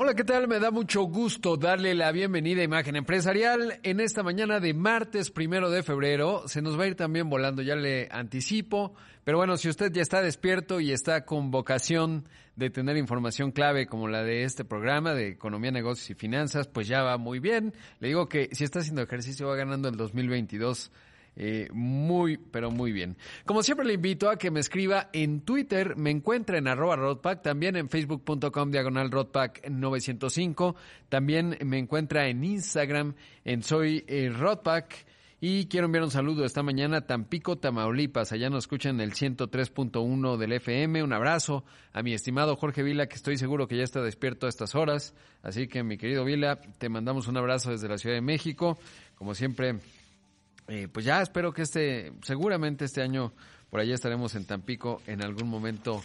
Hola, ¿qué tal? Me da mucho gusto darle la bienvenida a Imagen Empresarial en esta mañana de martes primero de febrero. Se nos va a ir también volando, ya le anticipo. Pero bueno, si usted ya está despierto y está con vocación de tener información clave como la de este programa de economía, negocios y finanzas, pues ya va muy bien. Le digo que si está haciendo ejercicio va ganando el 2022 eh, muy, pero muy bien. Como siempre le invito a que me escriba en Twitter, me encuentra en arroba Rodpack, también en facebook.com diagonal Rodpack 905, también me encuentra en Instagram en soy eh. Y quiero enviar un saludo esta mañana a Tampico, Tamaulipas. Allá nos escuchan el 103.1 del FM. Un abrazo a mi estimado Jorge Vila, que estoy seguro que ya está despierto a estas horas. Así que, mi querido Vila, te mandamos un abrazo desde la Ciudad de México. Como siempre, eh, pues ya espero que este, seguramente este año por allá estaremos en Tampico en algún momento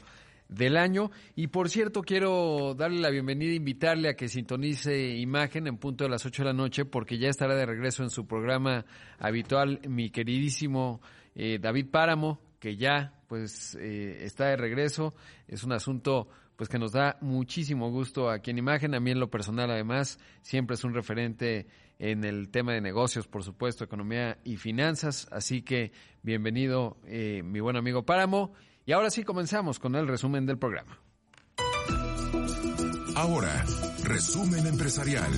del año. Y por cierto, quiero darle la bienvenida e invitarle a que sintonice imagen en punto de las 8 de la noche, porque ya estará de regreso en su programa habitual mi queridísimo eh, David Páramo, que ya pues eh, está de regreso. Es un asunto pues que nos da muchísimo gusto aquí en Imagen. A mí en lo personal además siempre es un referente en el tema de negocios, por supuesto, economía y finanzas. Así que bienvenido eh, mi buen amigo Páramo. Y ahora sí comenzamos con el resumen del programa. Ahora, resumen empresarial.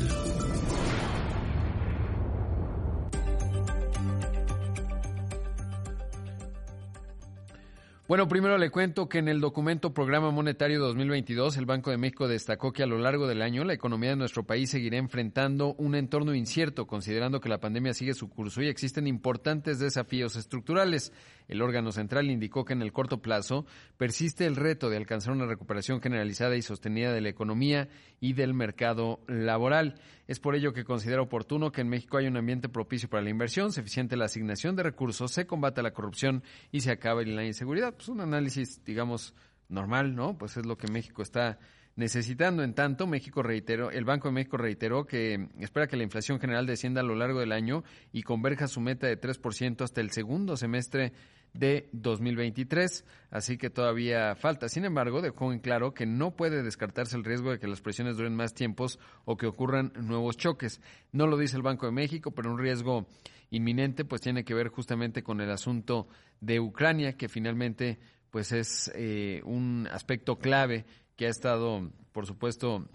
Bueno, primero le cuento que en el documento Programa Monetario 2022, el Banco de México destacó que a lo largo del año la economía de nuestro país seguirá enfrentando un entorno incierto, considerando que la pandemia sigue su curso y existen importantes desafíos estructurales. El órgano central indicó que en el corto plazo persiste el reto de alcanzar una recuperación generalizada y sostenida de la economía y del mercado laboral. Es por ello que considera oportuno que en México haya un ambiente propicio para la inversión, se eficiente la asignación de recursos, se combata la corrupción y se acabe la inseguridad. Pues un análisis, digamos, normal, ¿no? Pues es lo que México está necesitando. En tanto, México reiteró, el Banco de México reiteró que espera que la inflación general descienda a lo largo del año y converja su meta de 3% hasta el segundo semestre de 2023, así que todavía falta. Sin embargo, dejó en claro que no puede descartarse el riesgo de que las presiones duren más tiempos o que ocurran nuevos choques. No lo dice el Banco de México, pero un riesgo inminente pues tiene que ver justamente con el asunto de Ucrania, que finalmente pues es eh, un aspecto clave que ha estado, por supuesto,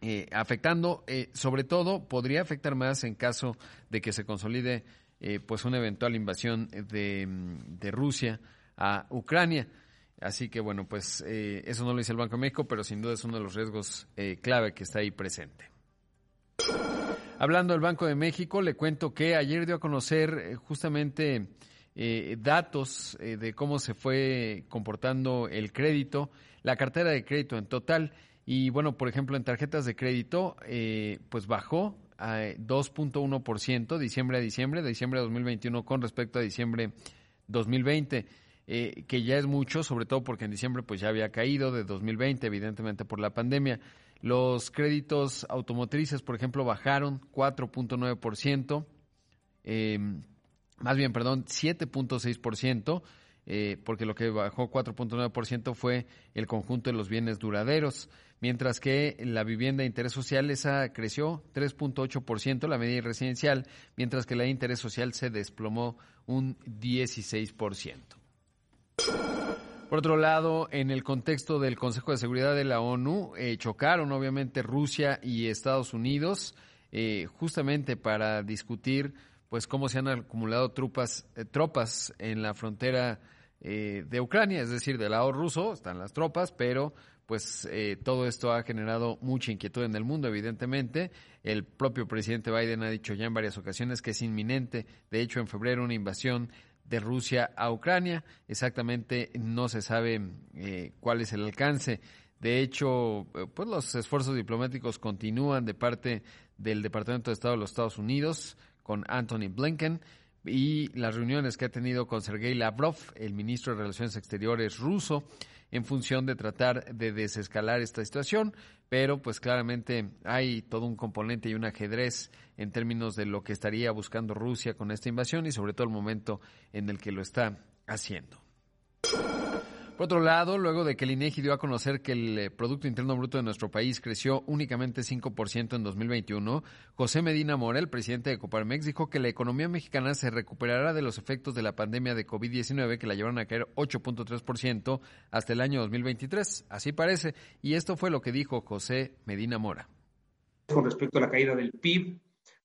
eh, afectando, eh, sobre todo podría afectar más en caso de que se consolide eh, pues una eventual invasión de, de, Rusia a Ucrania. Así que bueno, pues eso no lo dice el Banco de México, pero sin duda es uno de los riesgos clave que está ahí presente. Hablando del Banco de México, le cuento que ayer dio a conocer justamente datos de cómo se fue comportando el crédito la cartera de crédito en total. Y bueno, por ejemplo, en tarjetas de crédito, eh, pues bajó a 2.1% diciembre a diciembre, de diciembre de 2021 con respecto a diciembre 2020. Eh, que ya es mucho, sobre todo porque en diciembre pues ya había caído de 2020, evidentemente por la pandemia. Los créditos automotrices, por ejemplo, bajaron 4.9%, eh, más bien, perdón, 7.6%. Eh, porque lo que bajó 4.9% fue el conjunto de los bienes duraderos, mientras que la vivienda de interés social esa creció 3.8%, la media residencial, mientras que la de interés social se desplomó un 16%. Por otro lado, en el contexto del Consejo de Seguridad de la ONU, eh, chocaron obviamente Rusia y Estados Unidos eh, justamente para discutir pues cómo se han acumulado tropas, tropas en la frontera eh, de Ucrania, es decir, del lado ruso están las tropas, pero pues eh, todo esto ha generado mucha inquietud en el mundo, evidentemente. El propio presidente Biden ha dicho ya en varias ocasiones que es inminente, de hecho en febrero, una invasión de Rusia a Ucrania. Exactamente no se sabe eh, cuál es el alcance. De hecho, pues los esfuerzos diplomáticos continúan de parte del Departamento de Estado de los Estados Unidos con Anthony Blinken y las reuniones que ha tenido con Sergei Lavrov, el ministro de Relaciones Exteriores ruso, en función de tratar de desescalar esta situación, pero pues claramente hay todo un componente y un ajedrez en términos de lo que estaría buscando Rusia con esta invasión y sobre todo el momento en el que lo está haciendo. Por otro lado, luego de que el INEGI dio a conocer que el eh, Producto Interno Bruto de nuestro país creció únicamente 5% en 2021, José Medina Mora, el presidente de Coparmex, dijo que la economía mexicana se recuperará de los efectos de la pandemia de COVID-19 que la llevaron a caer 8.3% hasta el año 2023. Así parece. Y esto fue lo que dijo José Medina Mora. Con respecto a la caída del PIB,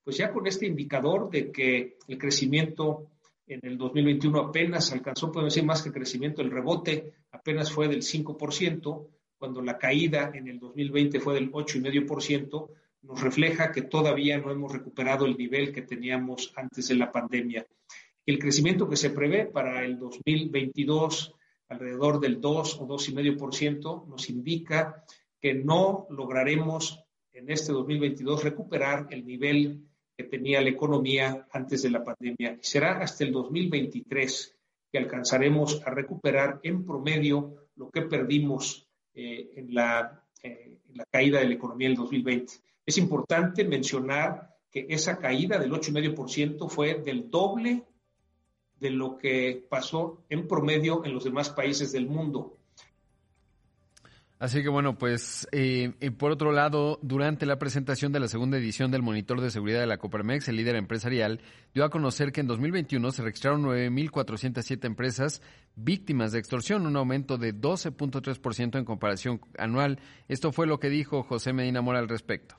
pues ya con este indicador de que el crecimiento en el 2021 apenas alcanzó, podemos decir, más que crecimiento, el rebote apenas fue del 5%, cuando la caída en el 2020 fue del 8,5%, nos refleja que todavía no hemos recuperado el nivel que teníamos antes de la pandemia. El crecimiento que se prevé para el 2022, alrededor del 2 o 2,5%, nos indica que no lograremos en este 2022 recuperar el nivel que tenía la economía antes de la pandemia. Y será hasta el 2023 que alcanzaremos a recuperar en promedio lo que perdimos eh, en, la, eh, en la caída de la economía en el 2020. Es importante mencionar que esa caída del 8,5% fue del doble de lo que pasó en promedio en los demás países del mundo. Así que bueno, pues eh, por otro lado, durante la presentación de la segunda edición del Monitor de Seguridad de la Coparmex, el líder empresarial dio a conocer que en 2021 se registraron 9.407 empresas víctimas de extorsión, un aumento de 12.3% en comparación anual. Esto fue lo que dijo José Medina Mora al respecto.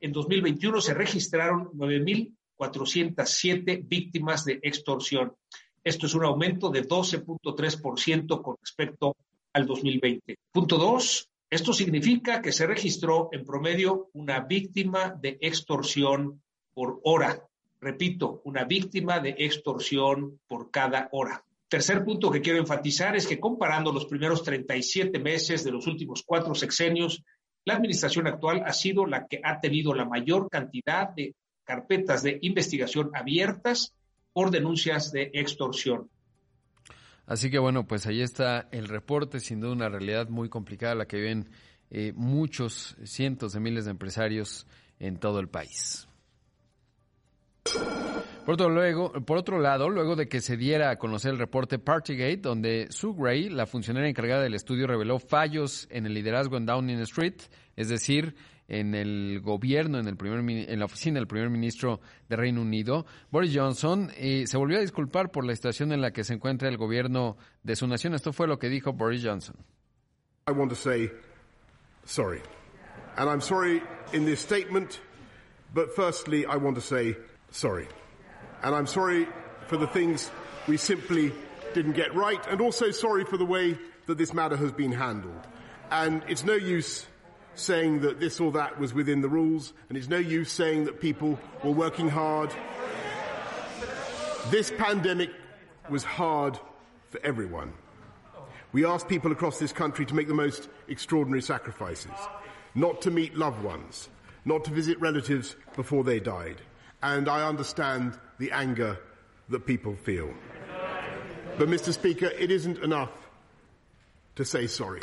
En 2021 se registraron 9.407 víctimas de extorsión. Esto es un aumento de 12.3% con respecto al 2020. Punto dos, esto significa que se registró en promedio una víctima de extorsión por hora. Repito, una víctima de extorsión por cada hora. Tercer punto que quiero enfatizar es que comparando los primeros 37 meses de los últimos cuatro sexenios, la administración actual ha sido la que ha tenido la mayor cantidad de carpetas de investigación abiertas por denuncias de extorsión. Así que bueno, pues ahí está el reporte, sin duda una realidad muy complicada la que viven eh, muchos, cientos de miles de empresarios en todo el país. Por otro, luego, por otro lado, luego de que se diera a conocer el reporte Partygate, donde Sue Gray, la funcionaria encargada del estudio, reveló fallos en el liderazgo en Downing Street, es decir, en el gobierno, en, el primer, en la oficina del primer ministro de Reino Unido, Boris Johnson se volvió a disculpar por la situación en la que se encuentra el gobierno de su nación. Esto fue lo que dijo Boris Johnson. I want to say sorry. And I'm sorry in this statement, but firstly, I want to say sorry. And I'm sorry for the things we simply didn't get right, and also sorry for the way that this matter has been handled. And it's no use saying that this or that was within the rules, and it's no use saying that people were working hard. This pandemic was hard for everyone. We asked people across this country to make the most extraordinary sacrifices, not to meet loved ones, not to visit relatives before they died. And I understand the anger that people feel. But, Mr. Speaker, it isn't enough to say sorry.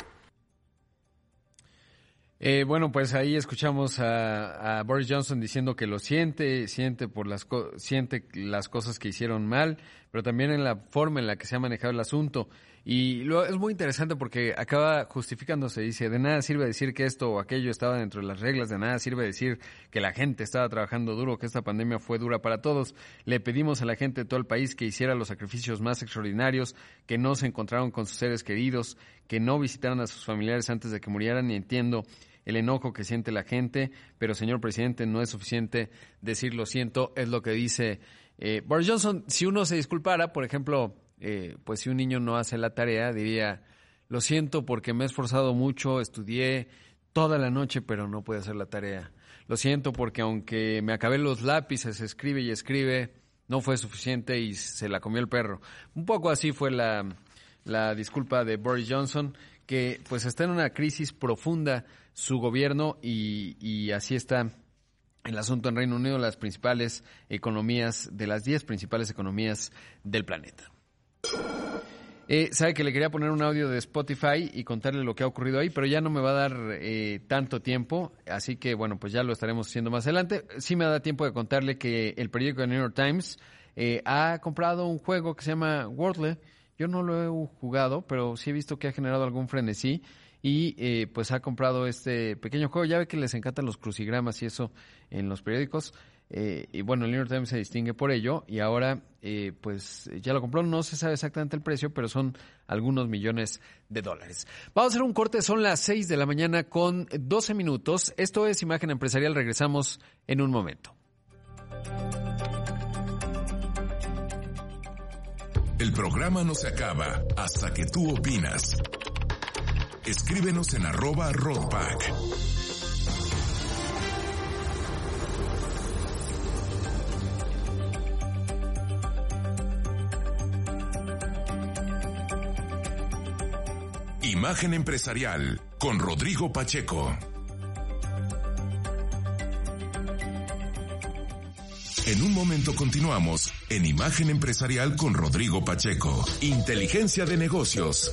Eh, bueno, pues ahí escuchamos a, Boris Johnson diciendo que lo siente, siente por las siente las cosas que hicieron mal, pero también en la forma en la que se ha manejado el asunto. Y lo, es muy interesante porque acaba justificándose, dice, de nada sirve decir que esto o aquello estaba dentro de las reglas, de nada sirve decir que la gente estaba trabajando duro, que esta pandemia fue dura para todos. Le pedimos a la gente de todo el país que hiciera los sacrificios más extraordinarios, que no se encontraron con sus seres queridos, que no visitaran a sus familiares antes de que murieran y entiendo el enojo que siente la gente, pero señor presidente, no es suficiente decir lo siento, es lo que dice eh, Boris Johnson. Si uno se disculpara, por ejemplo, eh, pues si un niño no hace la tarea, diría, lo siento porque me he esforzado mucho, estudié toda la noche, pero no pude hacer la tarea. Lo siento porque aunque me acabé los lápices, escribe y escribe, no fue suficiente y se la comió el perro. Un poco así fue la, la disculpa de Boris Johnson, que pues está en una crisis profunda su gobierno y, así está el asunto en Reino Unido, las principales economías, de las 10 principales economías del planeta. Eh, sabe que le quería poner un audio de Spotify y contarle lo que ha ocurrido ahí, pero ya no me va a dar eh, tanto tiempo, así que bueno, pues ya lo estaremos haciendo más adelante. Sí me da tiempo de contarle que el periódico de New York Times eh, ha comprado un juego que se llama Wordle Yo no lo he jugado, pero sí he visto que ha generado algún frenesí y eh, pues ha comprado este pequeño juego. Ya ve que les encantan los crucigramas y eso en los periódicos. Eh, y bueno, el New York Times se distingue por ello y ahora eh, pues ya lo compró. No se sabe exactamente el precio, pero son algunos millones de dólares. Vamos a hacer un corte, son las 6 de la mañana con 12 minutos. Esto es Imagen Empresarial, regresamos en un momento. El programa no se acaba hasta que tú opinas. Escríbenos en arroba roadback. Imagen empresarial con Rodrigo Pacheco. En un momento continuamos en Imagen Empresarial con Rodrigo Pacheco. Inteligencia de negocios.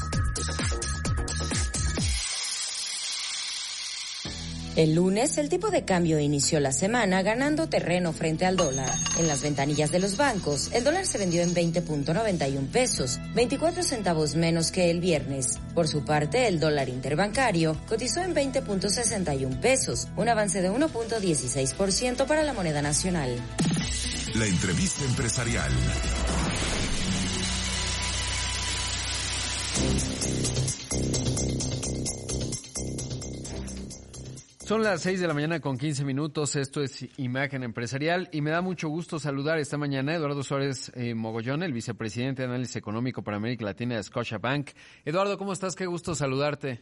El lunes, el tipo de cambio inició la semana ganando terreno frente al dólar. En las ventanillas de los bancos, el dólar se vendió en 20.91 pesos, 24 centavos menos que el viernes. Por su parte, el dólar interbancario cotizó en 20.61 pesos, un avance de 1.16% para la moneda nacional. La entrevista empresarial. Son las 6 de la mañana con 15 minutos. Esto es Imagen Empresarial y me da mucho gusto saludar esta mañana a Eduardo Suárez eh, Mogollón, el vicepresidente de Análisis Económico para América Latina de Scotiabank. Eduardo, ¿cómo estás? Qué gusto saludarte.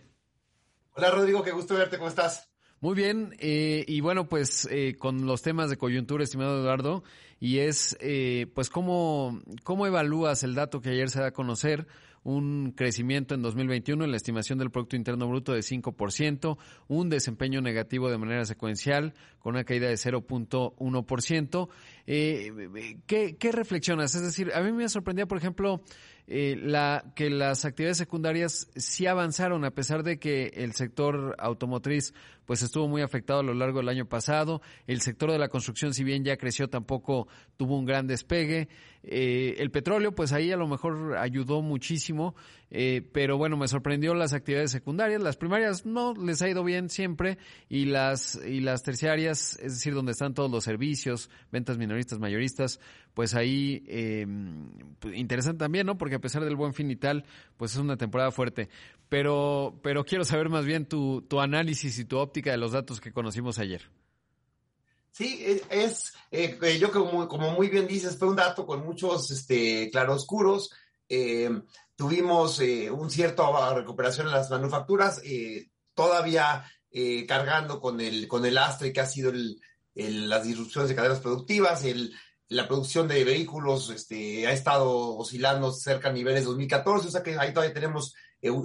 Hola Rodrigo, qué gusto verte. ¿Cómo estás? Muy bien, eh, y bueno, pues eh, con los temas de coyuntura, estimado Eduardo, y es, eh, pues, ¿cómo, ¿cómo evalúas el dato que ayer se da a conocer? Un crecimiento en 2021 en la estimación del Producto Interno Bruto de 5%, un desempeño negativo de manera secuencial con una caída de 0.1%. Eh, ¿qué, ¿Qué reflexionas? Es decir, a mí me sorprendía, por ejemplo, eh, la, que las actividades secundarias sí avanzaron a pesar de que el sector automotriz pues estuvo muy afectado a lo largo del año pasado. El sector de la construcción, si bien ya creció, tampoco tuvo un gran despegue. Eh, el petróleo, pues ahí a lo mejor ayudó muchísimo, eh, pero bueno, me sorprendió las actividades secundarias. Las primarias no les ha ido bien siempre y las y las terciarias, es decir, donde están todos los servicios, ventas minoristas, mayoristas, pues ahí eh, interesante también, ¿no? Porque a pesar del buen fin y tal, pues es una temporada fuerte. Pero pero quiero saber más bien tu tu análisis y tu óptica de los datos que conocimos ayer. Sí, es, eh, eh, yo como, como, muy bien dices, fue un dato con muchos este, claroscuros. Eh, tuvimos eh, un cierto recuperación en las manufacturas, todavía cargando con el, con el astre que ha sido el, las disrupciones de cadenas productivas, el, la producción de vehículos este, ha estado oscilando cerca a niveles de 2014, o sea que ahí todavía tenemos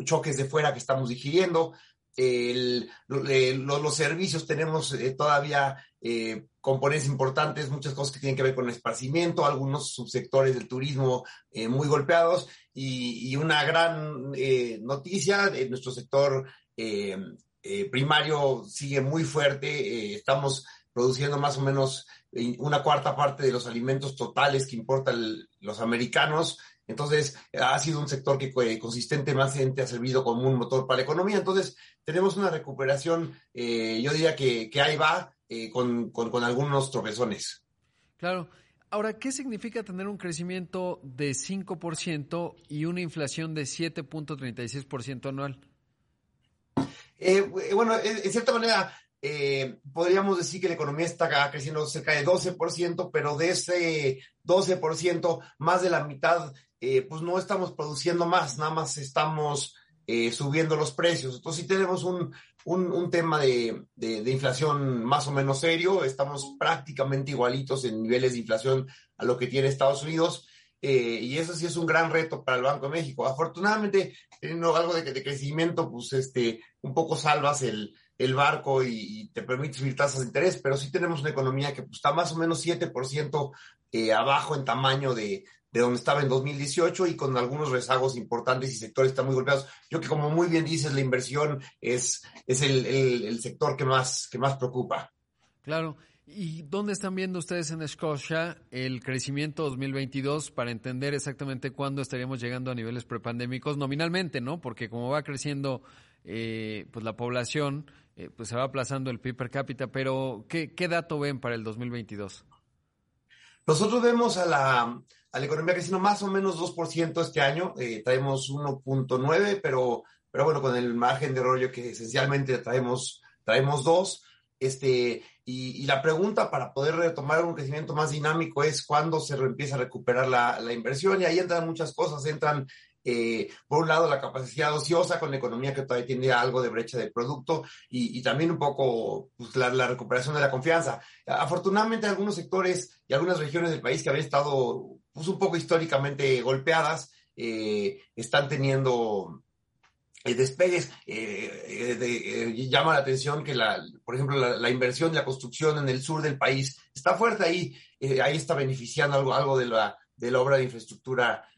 choques de fuera que estamos digiriendo. El, los servicios tenemos eh, todavía eh, componentes importantes, muchas cosas que tienen que ver con el esparcimiento, algunos subsectores del turismo eh, muy golpeados. Y, una gran noticia, nuestro sector primario sigue muy fuerte, estamos produciendo más o menos una cuarta parte de los alimentos totales que importan los americanos, entonces, ha sido un sector que consistentemente ha servido como un motor para la economía. Entonces, tenemos una recuperación, eh, yo diría que, ahí va, eh, con, algunos tropezones. Claro. Ahora, ¿qué significa tener un crecimiento de 5% y una inflación de 7.36% anual? Eh, bueno, en cierta manera, podríamos decir que la economía está creciendo cerca de 12%, pero de ese 12%, más de la mitad eh, pues no estamos produciendo más, nada más estamos eh, subiendo los precios. Entonces sí tenemos un, tema de, inflación más o menos serio, estamos prácticamente igualitos en niveles de inflación a lo que tiene Estados Unidos. Eh, y eso sí es un gran reto para el Banco de México. Afortunadamente, teniendo algo de, crecimiento, pues este, un poco salvas el, barco y, te permite subir tasas de interés, pero sí tenemos una economía que pues, está más o menos 7% abajo en tamaño de, de donde estaba en 2018 y con algunos rezagos importantes y sectores están muy golpeados. Yo que como muy bien dices, la inversión es, es el, el, sector que más, que más preocupa. Claro. ¿Y dónde están viendo ustedes en Scotia el crecimiento 2022 para entender exactamente cuándo estaríamos llegando a niveles prepandémicos nominalmente, ¿no? Porque como va creciendo eh, pues la población, eh, pues se va aplazando el PIB per cápita, pero ¿qué, ¿qué dato ven para el 2022? Nosotros vemos a la, a la economía creciendo más o menos 2% este año, eh, traemos 1.9, pero, pero bueno, con el margen de rollo que esencialmente traemos, traemos 2. Este, y, y, la pregunta para poder retomar un crecimiento más dinámico es cuándo se empieza a recuperar la, la, inversión y ahí entran muchas cosas, entran eh, por un lado la capacidad ociosa con la economía que todavía tiene algo de brecha de producto y, y también un poco pues, la, la, recuperación de la confianza. Afortunadamente algunos sectores y algunas regiones del país que habían estado pues, un poco históricamente golpeadas eh, están teniendo eh, despegues. Eh, de, llama la atención que, la, por ejemplo, la, la, inversión la construcción en el sur del país está fuerte ahí, ahí está beneficiando algo, algo de, la, de la obra de infraestructura eh, eh,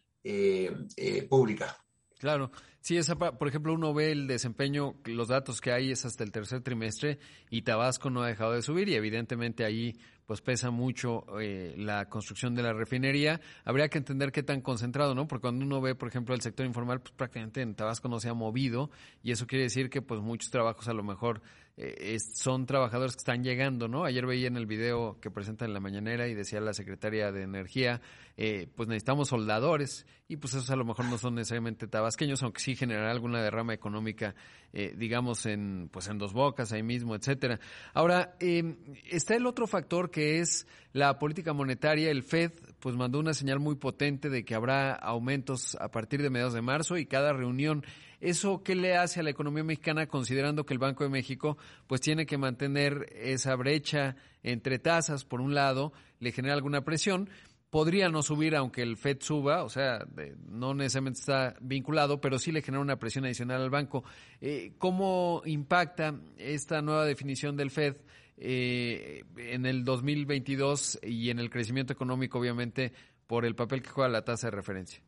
pública. Claro. Sí, esa, por ejemplo, uno ve el desempeño, los datos que hay es hasta el tercer trimestre y Tabasco no ha dejado de subir y evidentemente ahí pues pesa mucho eh, la construcción de la refinería. Habría que entender qué tan concentrado, ¿no? Porque cuando uno ve, por ejemplo, el sector informal, pues prácticamente en Tabasco no se ha movido y eso quiere decir que pues muchos trabajos a lo mejor eh, son trabajadores que están llegando, ¿no? Ayer veía en el video que presentan en la mañanera y decía la secretaria de Energía, eh, pues necesitamos soldadores y pues esos a lo mejor no son necesariamente tabasqueños, aunque sí generará alguna derrama económica, eh, digamos, en, pues en Dos Bocas, ahí mismo, etcétera. Ahora, eh, está el otro factor que es la política monetaria. El Fed pues mandó una señal muy potente de que habrá aumentos a partir de mediados de marzo y cada reunión. ¿Eso qué le hace a la economía mexicana considerando que el Banco de México pues tiene que mantener esa brecha entre tasas por un lado, le genera alguna presión, podría no subir aunque el Fed suba, o sea, no necesariamente está vinculado, pero sí le genera una presión adicional al banco. Eh, ¿Cómo impacta esta nueva definición del Fed eh, en el 2022 y en el crecimiento económico, obviamente, por el papel que juega la tasa de referencia.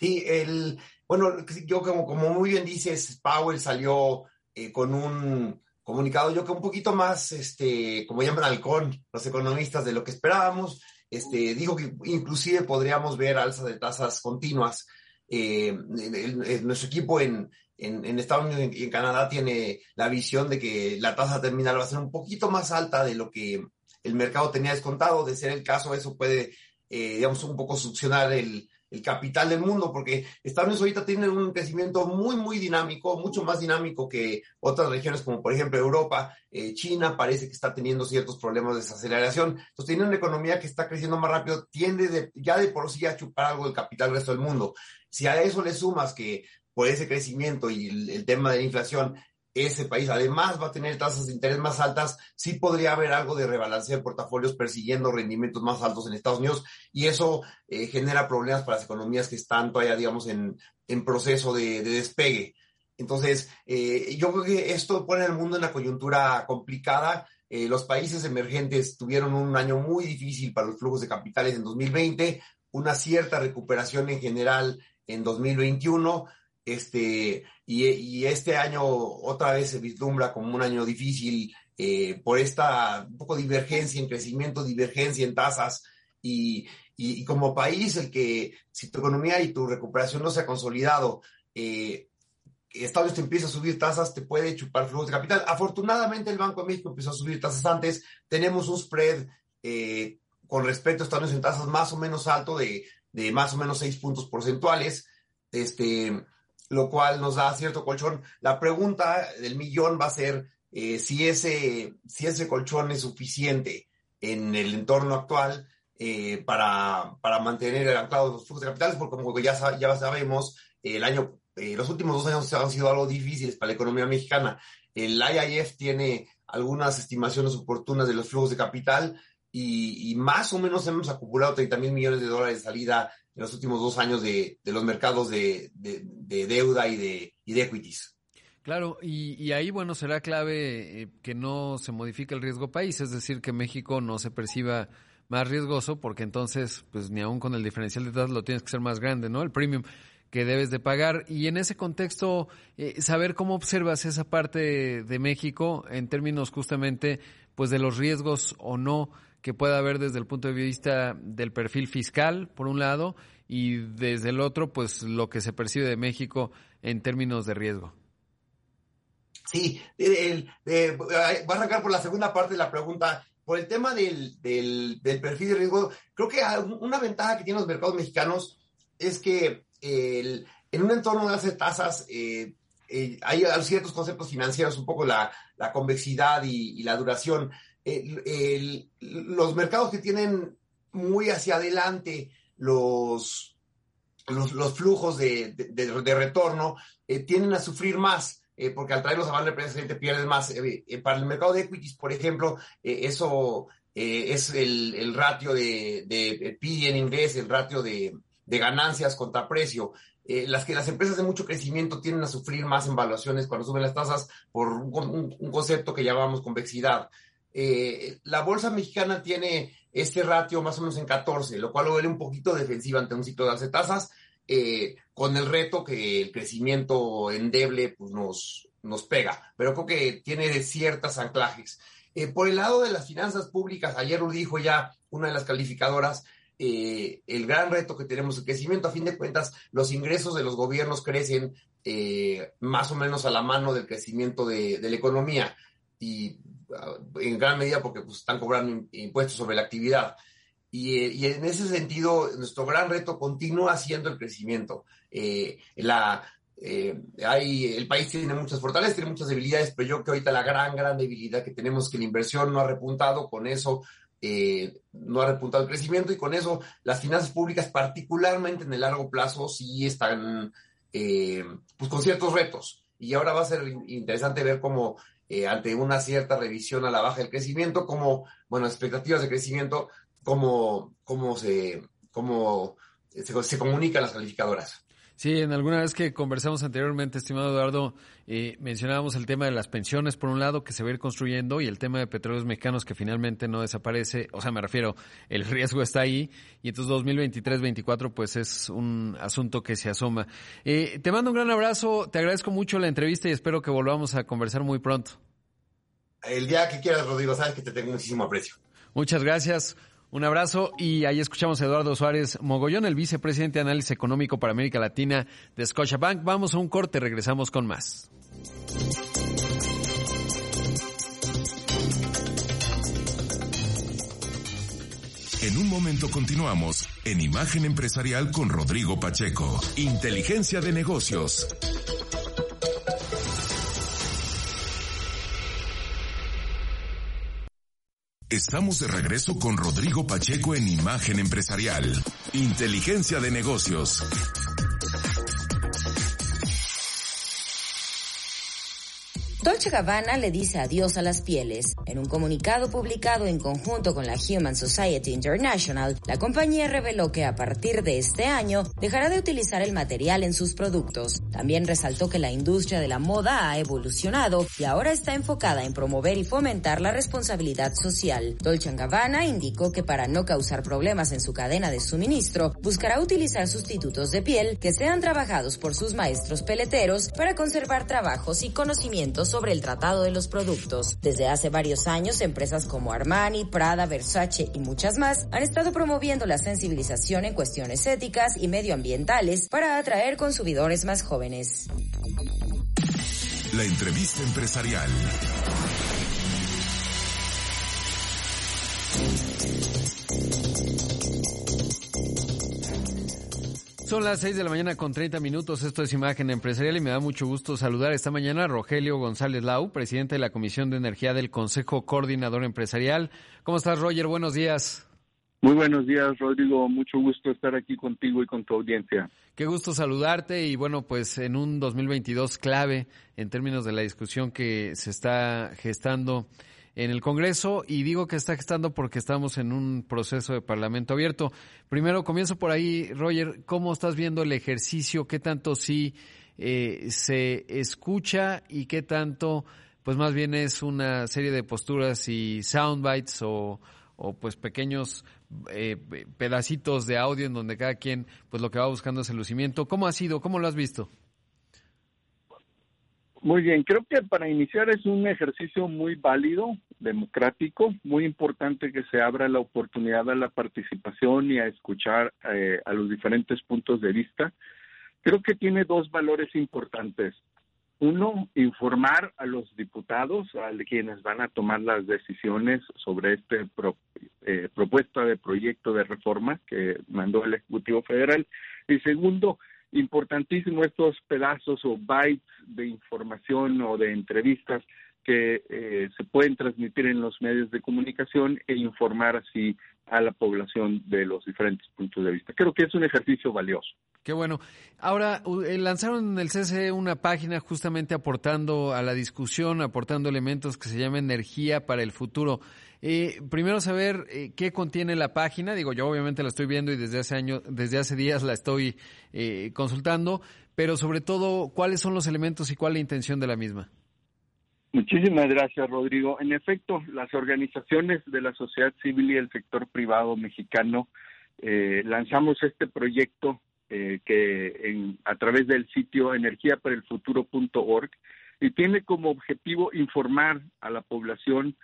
Sí, el, bueno, yo como, como muy bien dices, Powell salió eh, con un comunicado, yo que un poquito más, este, como llaman halcón los economistas, de lo que esperábamos. Este, dijo que inclusive podríamos ver alza de tasas continuas. Eh, nuestro equipo en, en, Estados Unidos y en Canadá tiene la visión de que la tasa terminal va a ser un poquito más alta de lo que el mercado tenía descontado. De ser el caso, eso puede, eh, digamos, un poco succionar el, el capital del mundo, porque Estados Unidos ahorita tiene un crecimiento muy, muy dinámico, mucho más dinámico que otras regiones como por ejemplo Europa, eh, China parece que está teniendo ciertos problemas de desaceleración, entonces tiene una economía que está creciendo más rápido, tiende de, ya de por sí a chupar algo del capital del resto del mundo. Si a eso le sumas que por ese crecimiento y el, tema de la inflación, ese país además va a tener tasas de interés más altas, sí podría haber algo de rebalanceo de portafolios persiguiendo rendimientos más altos en Estados Unidos y eso eh, genera problemas para las economías que están todavía, digamos, en, en proceso de, de, despegue. Entonces, eh, yo creo que esto pone al mundo en una coyuntura complicada. Eh, los países emergentes tuvieron un año muy difícil para los flujos de capitales en 2020, una cierta recuperación en general en 2021 este, y, este año otra vez se vislumbra como un año difícil eh, por esta un poco divergencia en crecimiento, divergencia en tasas. Y, y, como país, el que si tu economía y tu recuperación no se ha consolidado, eh, Estados Unidos te empieza a subir tasas, te puede chupar flujos de capital. Afortunadamente, el Banco de México empezó a subir tasas antes. Tenemos un spread eh, con respecto a Estados Unidos en tasas más o menos alto de, de más o menos seis puntos porcentuales. Este, lo cual nos da cierto colchón. La pregunta del millón va a ser eh, si, ese, si ese colchón es suficiente en el entorno actual eh, para, para, mantener anclados los flujos de capitales, porque como ya, ya sabemos, el año, eh, los últimos dos años han sido algo difíciles para la economía mexicana. El IIF tiene algunas estimaciones oportunas de los flujos de capital y, y más o menos hemos acumulado 30 mil millones de dólares de salida en los últimos dos años de, los mercados de, de, de, deuda y de, y de equities. Claro, y, y, ahí, bueno, será clave eh, que no se modifique el riesgo país, es decir, que México no se perciba más riesgoso porque entonces, pues ni aún con el diferencial de tasas lo tienes que ser más grande, ¿no? El premium que debes de pagar. Y en ese contexto, eh, saber cómo observas esa parte de México en términos justamente, pues de los riesgos o no que pueda haber desde el punto de vista del perfil fiscal, por un lado, y desde el otro, pues lo que se percibe de México en términos de riesgo. Sí, voy a arrancar por la segunda parte de la pregunta. Por el tema del, del, perfil de riesgo, creo que una ventaja que tienen los mercados mexicanos es que el, en un entorno de hacer tasas eh, eh, hay ciertos conceptos financieros, un poco la, la convexidad y, la duración. Los mercados que tienen muy hacia adelante los, los, flujos de, de, retorno eh, tienden a sufrir más, eh, porque al traerlos a banda presente pierdes más. Eh, para el mercado de equities, por ejemplo, eso es el, el, ratio de, de en inglés, el ratio de, ganancias contra precio. las que las empresas de mucho crecimiento tienden a sufrir más en valuaciones cuando suben las tasas por un, un concepto que llamamos convexidad. La bolsa mexicana tiene este ratio más o menos en 14, lo cual lo ve un poquito defensiva ante un ciclo de alce tasas, eh, con el reto que el crecimiento endeble pues, nos, nos pega, pero creo que tiene ciertas anclajes. Eh, por el lado de las finanzas públicas, ayer lo dijo ya una de las calificadoras, eh, el gran reto que tenemos, el crecimiento, a fin de cuentas, los ingresos de los gobiernos crecen más o menos a la mano del crecimiento de, de la economía. Y en gran medida porque pues, están cobrando impuestos sobre la actividad. Y, en ese sentido, nuestro gran reto continúa siendo el crecimiento. Eh, la, eh, hay, el país tiene muchas fortalezas, tiene muchas debilidades, pero yo creo que ahorita la gran, gran debilidad que tenemos es que la inversión no ha repuntado, con eso eh, no ha repuntado el crecimiento y con eso las finanzas públicas, particularmente en el largo plazo, sí están pues con ciertos retos. Y ahora va a ser interesante ver cómo eh, ante una cierta revisión a la baja del crecimiento, como, bueno, expectativas de crecimiento, cómo, cómo, se, cómo se, se comunican las calificadoras. Sí, en alguna vez que conversamos anteriormente, estimado Eduardo, eh, mencionábamos el tema de las pensiones, por un lado, que se va a ir construyendo, y el tema de petróleos mexicanos, que finalmente no desaparece. O sea, me refiero, el riesgo está ahí, y entonces 2023-2024, pues es un asunto que se asoma. Eh, te mando un gran abrazo, te agradezco mucho la entrevista y espero que volvamos a conversar muy pronto. El día que quieras, Rodrigo, sabes que te tengo muchísimo aprecio. Muchas gracias. Un abrazo y ahí escuchamos a Eduardo Suárez Mogollón, el vicepresidente de análisis económico para América Latina de Scotiabank. Vamos a un corte, regresamos con más. En un momento continuamos en Imagen Empresarial con Rodrigo Pacheco. Inteligencia de negocios. Estamos de regreso con Rodrigo Pacheco en Imagen Empresarial. Inteligencia de negocios. Dolce Gabbana le dice adiós a las pieles. En un comunicado publicado en conjunto con la Human Society International, la compañía reveló que a partir de este año dejará de utilizar el material en sus productos. También resaltó que la industria de la moda ha evolucionado y ahora está enfocada en promover y fomentar la responsabilidad social. Dolce Gabbana indicó que para no causar problemas en su cadena de suministro, buscará utilizar sustitutos de piel que sean trabajados por sus maestros peleteros para conservar trabajos y conocimientos sobre el tratado de los productos. Desde hace varios años, empresas como Armani, Prada, Versace y muchas más han estado promoviendo la sensibilización en cuestiones éticas y medioambientales para atraer consumidores más jóvenes. La entrevista empresarial. Son las 6 de la mañana con 30 minutos. Esto es Imagen Empresarial y me da mucho gusto saludar esta mañana a Rogelio González Lau, presidente de la Comisión de Energía del Consejo Coordinador Empresarial. ¿Cómo estás, Roger? Buenos días. Muy buenos días, Rodrigo. Mucho gusto estar aquí contigo y con tu audiencia. Qué gusto saludarte y bueno, pues en un 2022 clave en términos de la discusión que se está gestando en el Congreso y digo que está gestando porque estamos en un proceso de Parlamento abierto. Primero comienzo por ahí, Roger, ¿cómo estás viendo el ejercicio? ¿Qué tanto sí eh, se escucha y qué tanto, pues más bien es una serie de posturas y soundbites o, o pues pequeños eh, pedacitos de audio en donde cada quien pues lo que va buscando es el lucimiento. ¿Cómo ha sido? ¿Cómo lo has visto? Muy bien, creo que para iniciar es un ejercicio muy válido, democrático, muy importante que se abra la oportunidad a la participación y a escuchar eh, a los diferentes puntos de vista. Creo que tiene dos valores importantes. Uno, informar a los diputados, a quienes van a tomar las decisiones sobre este eh, propuesta de proyecto de reforma que mandó el Ejecutivo Federal. Y segundo, importantísimo estos pedazos o bytes de información o de entrevistas que eh, se pueden transmitir en los medios de comunicación e informar así a la población de los diferentes puntos de vista. Creo que es un ejercicio valioso. Qué bueno. Ahora, eh, lanzaron en el CCE una página justamente aportando a la discusión, aportando elementos que se llama Energía para el Futuro. Eh, primero saber eh, qué contiene la página. Digo, yo obviamente la estoy viendo y desde hace años, desde hace días la estoy eh, consultando, pero sobre todo, ¿cuáles son los elementos y cuál la intención de la misma? Muchísimas gracias, Rodrigo. En efecto, las organizaciones de la sociedad civil y el sector privado mexicano lanzamos este proyecto que en, a través del sitio energiaparelfuturo.org y tiene como objetivo informar a la población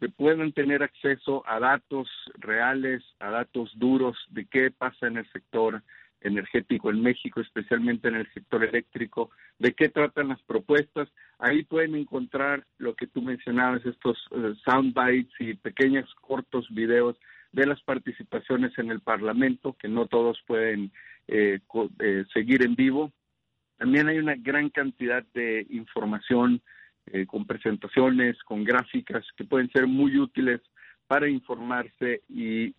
que puedan tener acceso a datos reales, a datos duros de qué pasa en el sector energético en México, especialmente en el sector eléctrico, de qué tratan las propuestas. Ahí pueden encontrar lo que tú mencionabas, estos uh, sound bites y pequeños cortos videos de las participaciones en el Parlamento, que no todos pueden eh, eh, seguir en vivo. También hay una gran cantidad de información eh, con presentaciones, con gráficas que pueden ser muy útiles para informarse y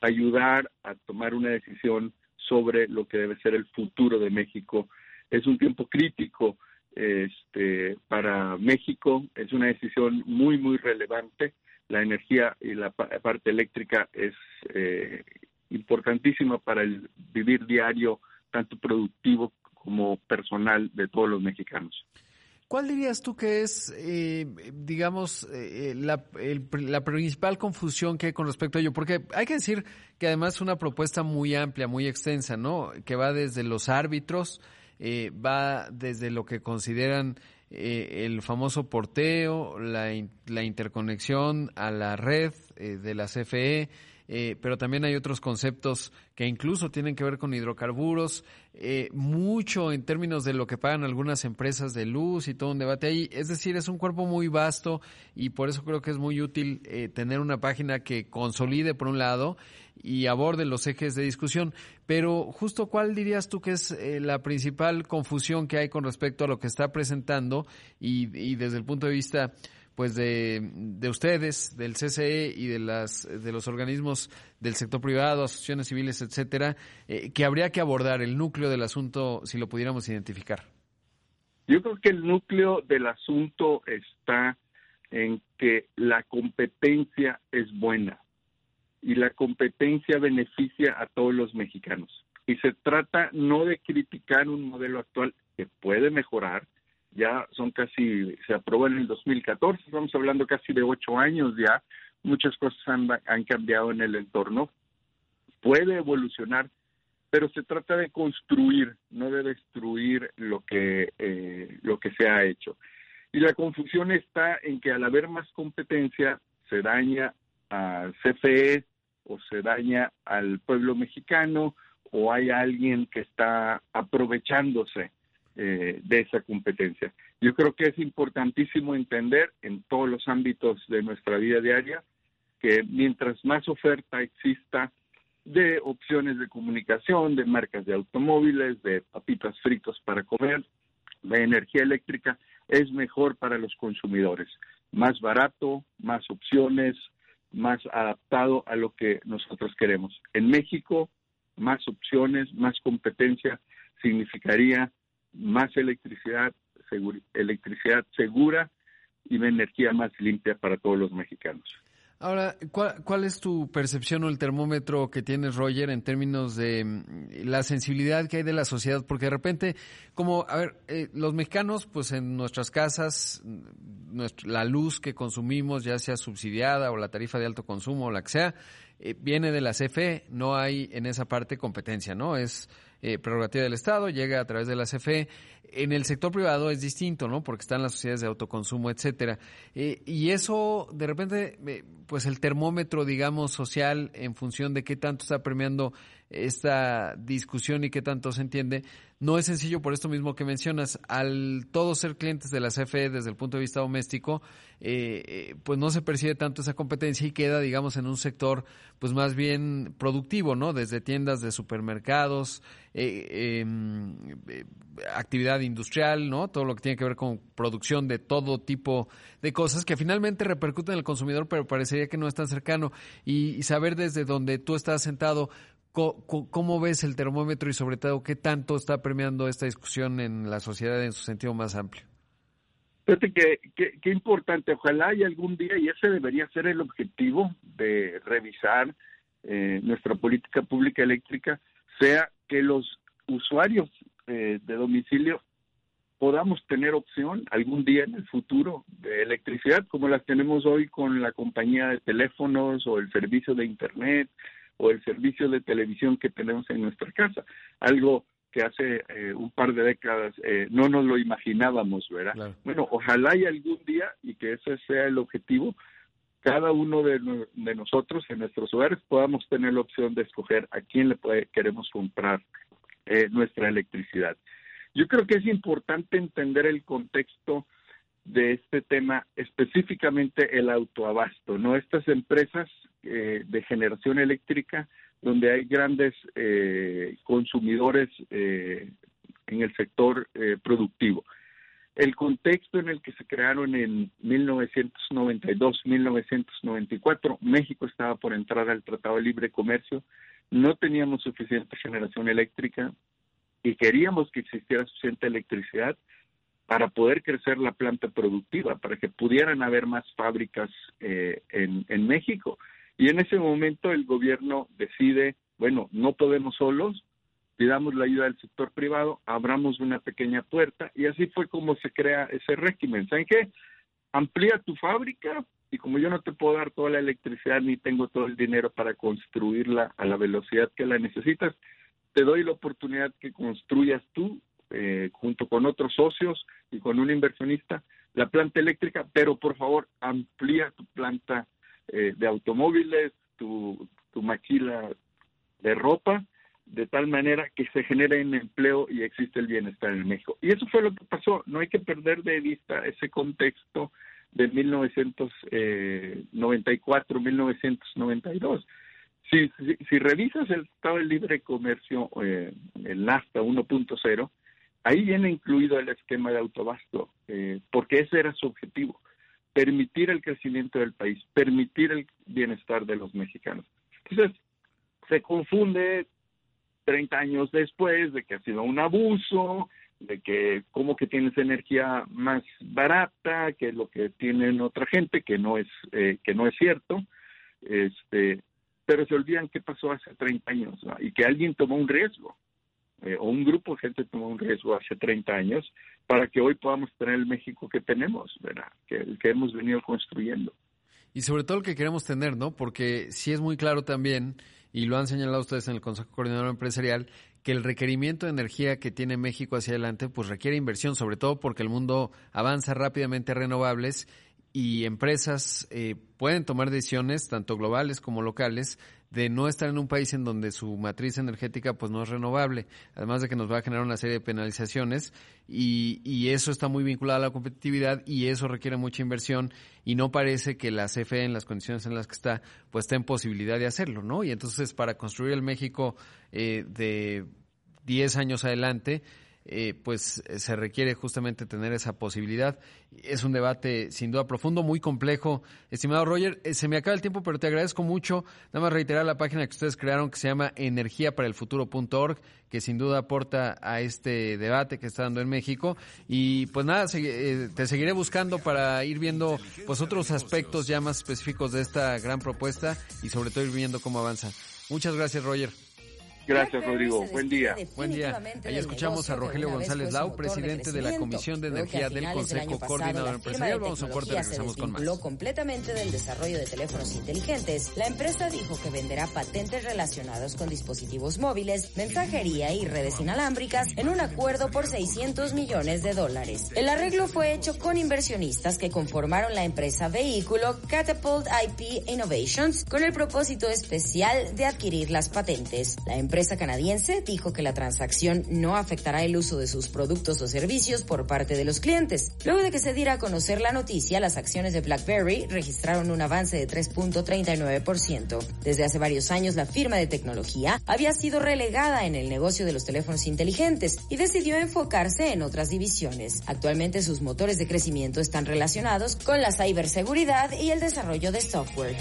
ayudar a tomar una decisión sobre lo que debe ser el futuro de México. Es un tiempo crítico este, para México, es una decisión muy, muy relevante. La energía y la parte eléctrica es eh, importantísima para el vivir diario, tanto productivo como personal de todos los mexicanos. ¿Cuál dirías tú que es, eh, digamos, eh, eh, la, principal confusión que hay con respecto a ello? Porque hay que decir que además es una propuesta muy amplia, muy extensa, ¿no? Que va desde los árbitros, va desde lo que consideran el famoso porteo, la, la, interconexión a la red de la CFE, eh, pero también hay otros conceptos que incluso tienen que ver con hidrocarburos, eh, mucho en términos de lo que pagan algunas empresas de luz y todo un debate ahí. Es decir, es un cuerpo muy vasto y por eso creo que es muy útil eh, tener una página que consolide por un lado y aborde los ejes de discusión. Pero justo cuál dirías tú que es la principal confusión que hay con respecto a lo que está presentando y, y desde el punto de vista pues de, de, ustedes, del CCE y de las de los organismos del sector privado, asociaciones civiles, etcétera, eh, que habría que abordar el núcleo del asunto si lo pudiéramos identificar. Yo creo que el núcleo del asunto está en que la competencia es buena y la competencia beneficia a todos los mexicanos. Y se trata no de criticar un modelo actual que puede mejorar, ya son casi, se aprobó en el 2014, estamos hablando casi de ocho años ya, muchas cosas han, han cambiado en el entorno, puede evolucionar, pero se trata de construir, no de destruir lo que, eh, lo que se ha hecho. Y la confusión está en que al haber más competencia se daña al CFE o se daña al pueblo mexicano o hay alguien que está aprovechándose eh, de esa competencia. Yo creo que es importantísimo entender en todos los ámbitos de nuestra vida diaria que mientras más oferta exista de opciones de comunicación, de marcas de automóviles, de papitas fritos para comer, de energía eléctrica, es mejor para los consumidores. Más barato, más opciones, más adaptado a lo que nosotros queremos. En México, más opciones, más competencia significaría más electricidad, electricidad segura y una energía más limpia para todos los mexicanos. Ahora, ¿cuál, es tu percepción o el termómetro que tienes, Roger, en términos de mm, la sensibilidad que hay de la sociedad? Porque de repente, como, a ver, eh, los mexicanos, pues en nuestras casas, mm, la luz que consumimos, ya sea subsidiada o la tarifa de alto consumo o la que sea, eh, viene de la CFE, no hay en esa parte competencia, ¿no? Es eh, prerrogativa del Estado, llega a través de la CFE. En el sector privado es distinto, ¿no? Porque están las sociedades de autoconsumo, etcétera. Eh, y eso, de repente, pues el termómetro, digamos, social, en función de qué tanto está premiando esta discusión y qué tanto se entiende, no es sencillo por esto mismo que mencionas. Al todos ser clientes de la CFE desde el punto de vista doméstico, eh, eh, pues no se percibe tanto esa competencia y queda, digamos, en un sector pues más bien productivo, ¿no? Desde tiendas de supermercados, eh, em, actividad industrial, ¿no? Todo lo que tiene que ver con producción de todo tipo de cosas que finalmente repercuten en el consumidor, pero parecería que no es tan cercano. y saber desde donde tú estás sentado, ¿Cómo, ves el termómetro y sobre todo qué tanto está premiando esta discusión en la sociedad en su sentido más amplio? Fíjate que, que, importante, ojalá y algún día, y ese debería ser el objetivo de revisar eh, nuestra política pública eléctrica, sea que los usuarios eh, de domicilio podamos tener opción algún día en el futuro de electricidad, como las tenemos hoy con la compañía de teléfonos o el servicio de Internet o el servicio de televisión que tenemos en nuestra casa, algo que hace eh, un par de décadas eh, no nos lo imaginábamos, ¿verdad? Bueno, ojalá y algún día, y que ese sea el objetivo, cada uno de, nosotros en nuestros hogares podamos tener la opción de escoger a quién le puede, queremos comprar eh, nuestra electricidad. Yo creo que es importante entender el contexto de este tema, específicamente el autoabasto, ¿no? Estas empresas eh, de generación eléctrica donde hay grandes eh, consumidores eh, en el sector productivo. El contexto en el que se crearon en 1992-1994, México estaba por entrar al Tratado de Libre Comercio, no teníamos suficiente generación eléctrica y queríamos que existiera suficiente electricidad para poder crecer la planta productiva, para que pudieran haber más fábricas en, en México. Y en ese momento el gobierno decide, bueno, no podemos solos, pidamos la ayuda del sector privado, abramos una pequeña puerta y así fue como se crea ese régimen. ¿Saben qué? Amplía tu fábrica y como yo no te puedo dar toda la electricidad ni tengo todo el dinero para construirla a la velocidad que la necesitas, te doy la oportunidad que construyas tú eh, junto con otros socios y con un inversionista la planta eléctrica, pero por favor amplía tu planta eh, de automóviles, tu, tu maquila de ropa, de tal manera que se genere un empleo y existe el bienestar en México. Y eso fue lo que pasó. No hay que perder de vista ese contexto de 1994, 1992. Eh, si, si, si, revisas el Estado de Libre Comercio, eh, el NAFTA 1.0, ahí viene incluido el esquema de autobasto, eh, porque ese era su objetivo permitir el crecimiento del país, permitir el bienestar de los mexicanos. Entonces, se confunde 30 años después de que ha sido un abuso, de que como que tienes energía más barata que lo que tienen otra gente, que no es, eh, que no es cierto, este, pero se olvidan qué pasó hace 30 años y que alguien tomó un riesgo. Eh, o un grupo de gente tomó un riesgo hace 30 años para que hoy podamos tener el México que tenemos, ¿verdad? Que, que hemos venido construyendo. Y sobre todo el que queremos tener, ¿no? Porque sí es muy claro también, y lo han señalado ustedes en el Consejo Coordinador Empresarial, que el requerimiento de energía que tiene México hacia adelante, pues requiere inversión, sobre todo porque el mundo avanza rápidamente a renovables y empresas eh, pueden tomar decisiones, tanto globales como locales, de no estar en un país en donde su matriz energética pues no es renovable, además de que nos va a generar una serie de penalizaciones y, eso está muy vinculado a la competitividad y eso requiere mucha inversión y no parece que la CFE en las condiciones en las que está pues esté en posibilidad de hacerlo, ¿no? Y entonces para construir el México eh, de 10 años adelante, eh, pues se requiere justamente tener esa posibilidad. Es un debate sin duda profundo, muy complejo. Estimado Roger, eh, se me acaba el tiempo, pero te agradezco mucho. Nada más reiterar la página que ustedes crearon que se llama energiaparaelfuturo.org, que sin duda aporta a este debate que está dando en México. Y pues nada, eh, te seguiré buscando para ir viendo pues otros aspectos ya más específicos de esta gran propuesta y sobre todo ir viendo cómo avanza. Muchas gracias, Roger. Gracias, Rodrigo. Buen día. Buen día. Ahí escuchamos a Rogelio González Lau, presidente de la Comisión de Energía del Consejo Coordinador Empresarial. Vamos a un corte, regresamos con más. completamente del desarrollo de teléfonos inteligentes. La empresa dijo que venderá patentes relacionados con dispositivos móviles, mensajería y redes inalámbricas en un acuerdo por 600 millones de dólares. El arreglo fue hecho con inversionistas que conformaron la empresa vehículo Catapult IP Innovations con el propósito especial de adquirir las patentes. La empresa empresa canadiense dijo que la transacción no afectará el uso de sus productos o servicios por parte de los clientes. Luego de que se diera a conocer la noticia, las acciones de BlackBerry registraron un avance de 3.39%. Desde hace varios años, la firma de tecnología había sido relegada en el negocio de los teléfonos inteligentes y decidió enfocarse en otras divisiones. Actualmente sus motores de crecimiento están relacionados con la ciberseguridad y el desarrollo de software.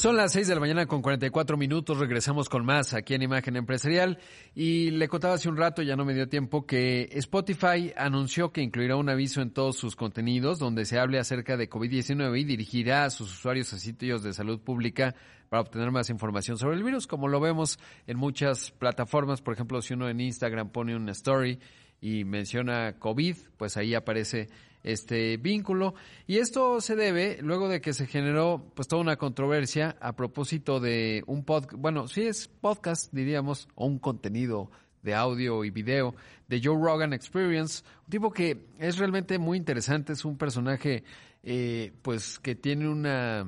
Son las 6 de la mañana con 44 minutos. Regresamos con más aquí en Imagen Empresarial. Y le contaba hace un rato, ya no me dio tiempo, que Spotify anunció que incluirá un aviso en todos sus contenidos donde se hable acerca de COVID-19 y dirigirá a sus usuarios a sitios de salud pública para obtener más información sobre el virus, como lo vemos en muchas plataformas. Por ejemplo, si uno en Instagram pone una story y menciona COVID, pues ahí aparece este vínculo. Y esto se debe luego de que se generó pues toda una controversia a propósito de un podcast, bueno, sí es podcast, diríamos, o un contenido de audio y video de Joe Rogan Experience, un tipo que es realmente muy interesante, es un personaje eh, pues que tiene una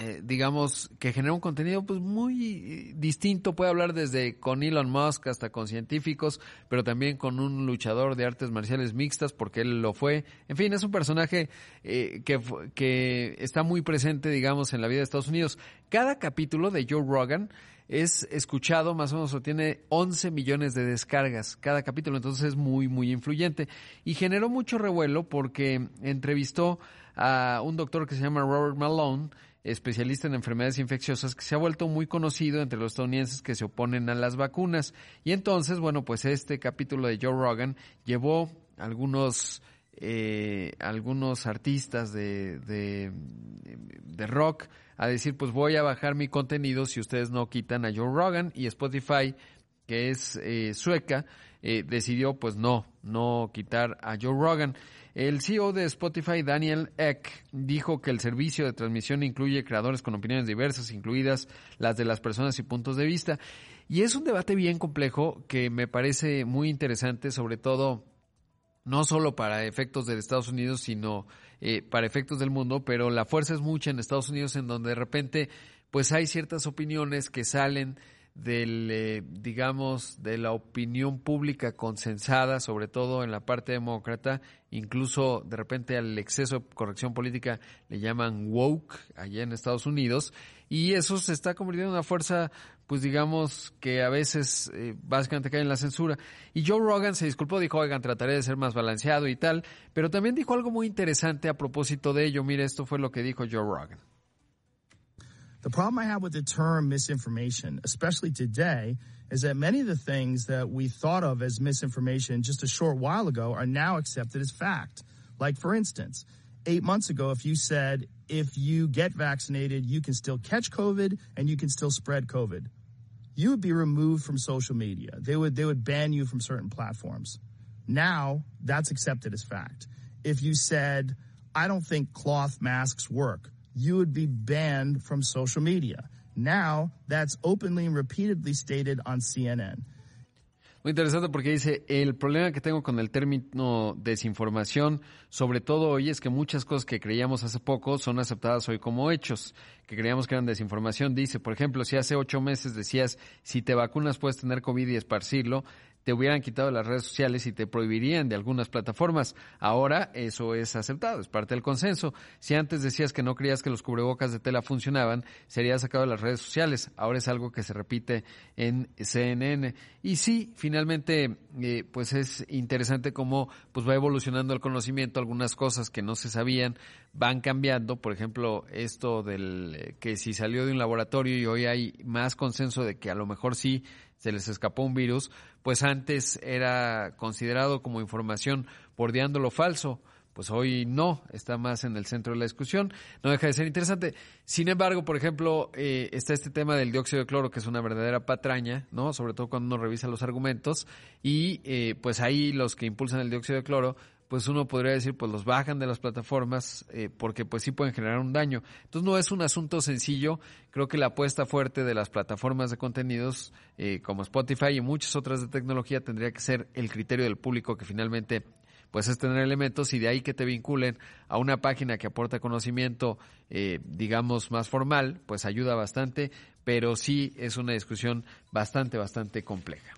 eh, digamos, que genera un contenido pues muy distinto. Puede hablar desde con Elon Musk hasta con científicos, pero también con un luchador de artes marciales mixtas, porque él lo fue. En fin, es un personaje eh, que, que está muy presente, digamos, en la vida de Estados Unidos. Cada capítulo de Joe Rogan es escuchado, más o menos, o tiene 11 millones de descargas cada capítulo, entonces es muy, muy influyente. Y generó mucho revuelo porque entrevistó a un doctor que se llama Robert Malone, especialista en enfermedades infecciosas que se ha vuelto muy conocido entre los estadounidenses que se oponen a las vacunas. Y entonces, bueno, pues este capítulo de Joe Rogan llevó algunos eh, algunos artistas de, de, de, rock a decir, pues voy a bajar mi contenido si ustedes no quitan a Joe Rogan y Spotify, que es eh, sueca, eh, decidió pues no, no quitar a Joe Rogan. El CEO de Spotify, Daniel Eck, dijo que el servicio de transmisión incluye creadores con opiniones diversas, incluidas las de las personas y puntos de vista. Y es un debate bien complejo que me parece muy interesante, sobre todo no solo para efectos de Estados Unidos, sino eh, para efectos del mundo, pero la fuerza es mucha en Estados Unidos en donde de repente pues hay ciertas opiniones que salen del, eh, digamos, de la opinión pública consensada, sobre todo en la parte demócrata, incluso de repente al exceso de corrección política le llaman woke allá en Estados Unidos, y eso se está convirtiendo en una fuerza, pues digamos, que a veces eh, básicamente cae en la censura. Y Joe Rogan se disculpó, dijo, oigan, trataré de ser más balanceado y tal, pero también dijo algo muy interesante a propósito de ello. Mire, esto fue lo que dijo Joe Rogan. The problem I have with the term misinformation, especially today, is that many of the things that we thought of as misinformation just a short while ago are now accepted as fact. Like, for instance, eight months ago, if you said, if you get vaccinated, you can still catch COVID and you can still spread COVID, you would be removed from social media. They would, they would ban you from certain platforms. Now, that's accepted as fact. If you said, I don't think cloth masks work, you would be banned from social media. Now, that's openly and repeatedly stated on CNN. Muy interesante porque dice, el problema que tengo con el término desinformación, sobre todo hoy, es que muchas cosas que creíamos hace poco son aceptadas hoy como hechos, que creíamos que eran desinformación. Dice, por ejemplo, si hace ocho meses decías, si te vacunas puedes tener COVID y esparcirlo, te hubieran quitado las redes sociales y te prohibirían de algunas plataformas. Ahora eso es aceptado, es parte del consenso. Si antes decías que no creías que los cubrebocas de tela funcionaban, sería sacado de las redes sociales. Ahora es algo que se repite en CNN. Y sí, finalmente, eh, pues es interesante cómo pues va evolucionando el conocimiento, algunas cosas que no se sabían van cambiando, por ejemplo, esto del eh, que si salió de un laboratorio y hoy hay más consenso de que a lo mejor sí se les escapó un virus, pues antes era considerado como información bordeando lo falso, pues hoy no, está más en el centro de la discusión, no deja de ser interesante. Sin embargo, por ejemplo, eh, está este tema del dióxido de cloro, que es una verdadera patraña, ¿no? Sobre todo cuando uno revisa los argumentos, y eh, pues ahí los que impulsan el dióxido de cloro pues uno podría decir, pues los bajan de las plataformas eh, porque pues sí pueden generar un daño. Entonces no es un asunto sencillo. Creo que la apuesta fuerte de las plataformas de contenidos eh, como Spotify y muchas otras de tecnología tendría que ser el criterio del público que finalmente pues es tener elementos y de ahí que te vinculen a una página que aporta conocimiento, eh, digamos, más formal, pues ayuda bastante, pero sí es una discusión bastante, bastante compleja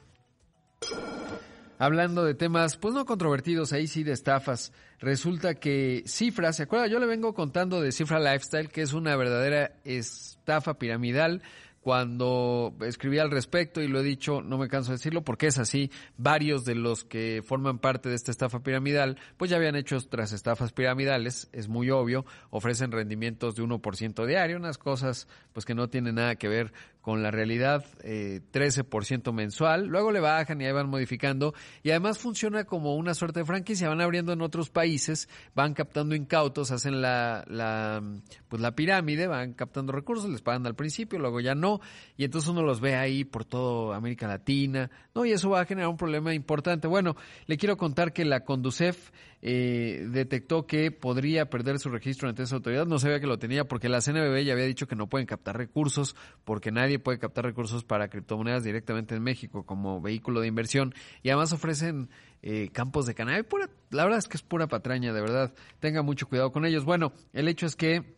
hablando de temas, pues no controvertidos, ahí sí de estafas. Resulta que Cifra, ¿se acuerda? Yo le vengo contando de Cifra Lifestyle, que es una verdadera estafa piramidal cuando escribí al respecto y lo he dicho, no me canso de decirlo porque es así, varios de los que forman parte de esta estafa piramidal, pues ya habían hecho otras estafas piramidales, es muy obvio, ofrecen rendimientos de 1% diario, unas cosas pues que no tienen nada que ver con la realidad, eh, 13% mensual, luego le bajan y ahí van modificando y además funciona como una suerte de franquicia, van abriendo en otros países, van captando incautos, hacen la, la, pues la pirámide, van captando recursos, les pagan al principio, luego ya no, y entonces uno los ve ahí por toda América Latina, ¿no? Y eso va a generar un problema importante. Bueno, le quiero contar que la Conducef eh, detectó que podría perder su registro ante esa autoridad. No sabía que lo tenía porque la CNBB ya había dicho que no pueden captar recursos porque nadie puede captar recursos para criptomonedas directamente en México como vehículo de inversión y además ofrecen eh, campos de cannabis. la verdad es que es pura patraña, de verdad. Tenga mucho cuidado con ellos. Bueno, el hecho es que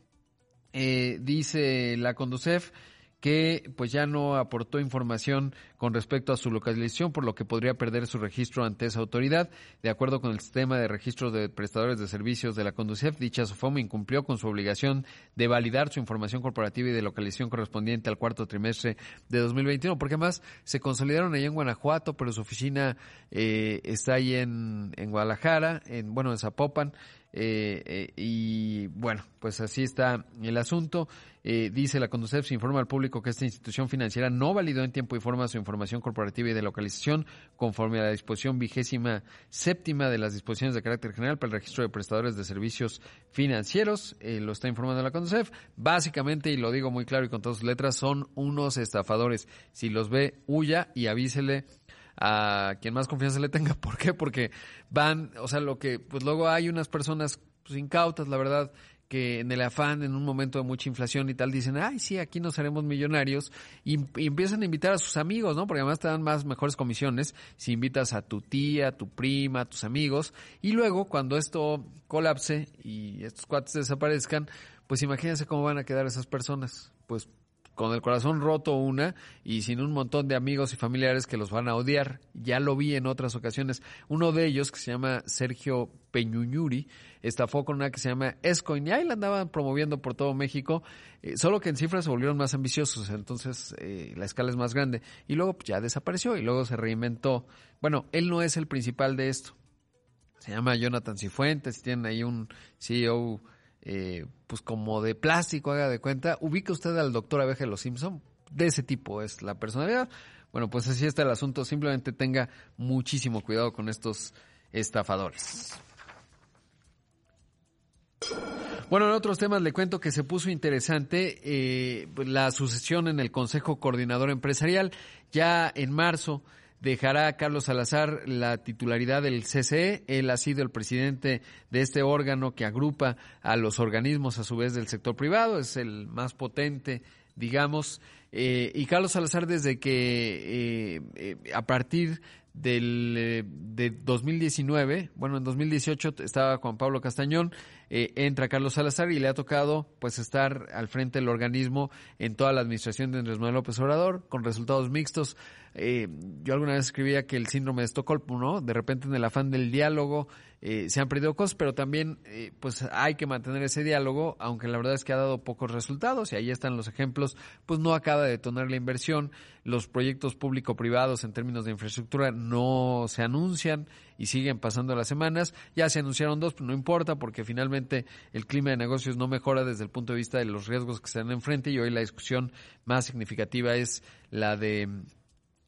eh, dice la Conducef que pues ya no aportó información con respecto a su localización, por lo que podría perder su registro ante esa autoridad. De acuerdo con el sistema de registro de prestadores de servicios de la Conducef, dicha SOFOM incumplió con su obligación de validar su información corporativa y de localización correspondiente al cuarto trimestre de 2021, porque además se consolidaron ahí en Guanajuato, pero su oficina eh, está ahí en, en Guadalajara, en bueno, en Zapopan. Eh, eh, y bueno, pues así está el asunto. Eh, dice la Conducef, se informa al público que esta institución financiera no validó en tiempo y forma su información corporativa y de localización conforme a la disposición vigésima séptima de las disposiciones de carácter general para el registro de prestadores de servicios financieros. lo está informando la Conducef. Básicamente, y lo digo muy claro y con todas sus letras, son unos estafadores. Si los ve, huya y avísele a quien más confianza le tenga. ¿Por qué? Porque van, o sea, lo que, pues luego hay unas personas pues, incautas, la verdad, que en el afán, en un momento de mucha inflación y tal, dicen, ay, sí, aquí nos haremos millonarios, y, empiezan a invitar a sus amigos, ¿no? Porque además te dan más mejores comisiones si invitas a tu tía, a tu prima, a tus amigos, y luego cuando esto colapse y estos cuates desaparezcan, pues imagínense cómo van a quedar esas personas. Pues con el corazón roto una y sin un montón de amigos y familiares que los van a odiar. Ya lo vi en otras ocasiones. Uno de ellos, que se llama Sergio Peñuñuri, estafó con una que se llama Escoin y ahí la andaban promoviendo por todo México, eh, solo que en cifras se volvieron más ambiciosos, entonces eh, la escala es más grande. Y luego pues, ya desapareció y luego se reinventó. Bueno, él no es el principal de esto. Se llama Jonathan Cifuentes, tienen ahí un CEO eh, pues como de plástico, haga de cuenta. Ubica usted al doctor Abeja de los Simpson, de ese tipo es la personalidad. Bueno, pues así está el asunto. Simplemente tenga muchísimo cuidado con estos estafadores. Bueno, en otros temas le cuento que se puso interesante eh, la sucesión en el Consejo Coordinador Empresarial. Ya en marzo dejará a Carlos Salazar la titularidad del CCE. Él ha sido el presidente de este órgano que agrupa a los organismos a su vez del sector privado, es el más potente, digamos. Eh, y Carlos Salazar desde que eh, eh, a partir del de 2019, bueno, en 2018 estaba Juan Pablo Castañón, entra Carlos Salazar y le ha tocado pues estar al frente del organismo en toda la administración de Andrés Manuel López Obrador con resultados mixtos eh, yo alguna vez escribía que el síndrome de Estocolmo, ¿no? De repente en el afán del diálogo eh, se han perdido cosas, pero también eh, pues hay que mantener ese diálogo, aunque la verdad es que ha dado pocos resultados y ahí están los ejemplos, pues no acaba de detonar la inversión, los proyectos público-privados en términos de infraestructura no se anuncian y siguen pasando las semanas, ya se anunciaron dos, pero no importa porque finalmente el clima de negocios no mejora desde el punto de vista de los riesgos que se dan enfrente y hoy la discusión más significativa es la de